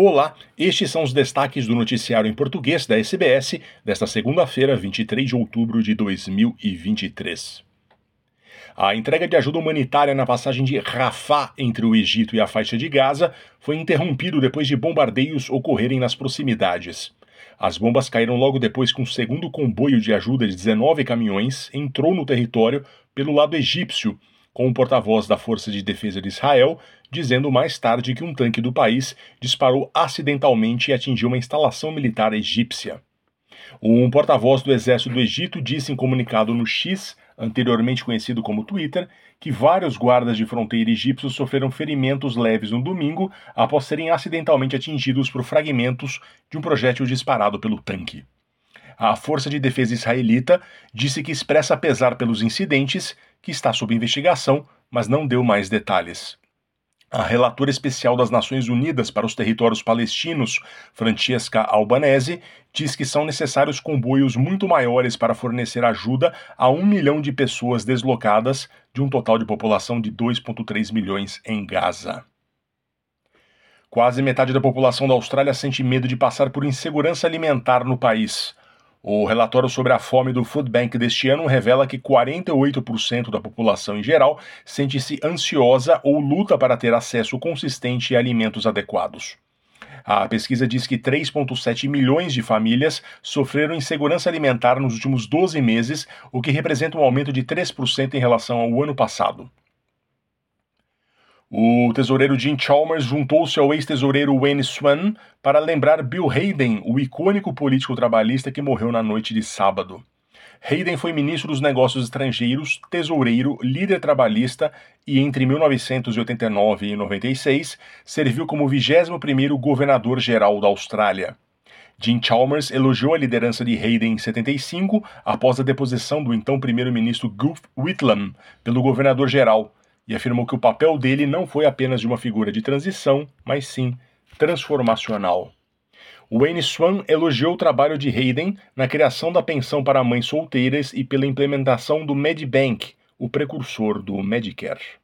Olá, estes são os destaques do noticiário em português da SBS desta segunda-feira, 23 de outubro de 2023. A entrega de ajuda humanitária na passagem de Rafah entre o Egito e a faixa de Gaza foi interrompido depois de bombardeios ocorrerem nas proximidades. As bombas caíram logo depois que um segundo comboio de ajuda de 19 caminhões entrou no território pelo lado egípcio, com o porta-voz da Força de Defesa de Israel dizendo mais tarde que um tanque do país disparou acidentalmente e atingiu uma instalação militar egípcia. Um porta-voz do exército do Egito disse em comunicado no X, anteriormente conhecido como Twitter, que vários guardas de fronteira egípcios sofreram ferimentos leves no domingo após serem acidentalmente atingidos por fragmentos de um projétil disparado pelo tanque. A Força de Defesa Israelita disse que expressa pesar pelos incidentes, que está sob investigação, mas não deu mais detalhes. A relatora especial das Nações Unidas para os Territórios Palestinos, Francesca Albanese, diz que são necessários comboios muito maiores para fornecer ajuda a um milhão de pessoas deslocadas, de um total de população de 2,3 milhões em Gaza. Quase metade da população da Austrália sente medo de passar por insegurança alimentar no país. O relatório sobre a fome do Food Bank deste ano revela que 48% da população em geral sente-se ansiosa ou luta para ter acesso consistente a alimentos adequados. A pesquisa diz que 3,7 milhões de famílias sofreram insegurança alimentar nos últimos 12 meses, o que representa um aumento de 3% em relação ao ano passado. O tesoureiro Jim Chalmers juntou-se ao ex-tesoureiro Wayne Swan para lembrar Bill Hayden, o icônico político trabalhista que morreu na noite de sábado. Hayden foi ministro dos Negócios Estrangeiros, tesoureiro, líder trabalhista e, entre 1989 e 96, serviu como 21º governador-geral da Austrália. Jim Chalmers elogiou a liderança de Hayden em 75, após a deposição do então primeiro-ministro Gough Whitlam pelo governador-geral, e afirmou que o papel dele não foi apenas de uma figura de transição, mas sim transformacional. Wayne Swan elogiou o trabalho de Hayden na criação da pensão para mães solteiras e pela implementação do Medibank, o precursor do Medicare.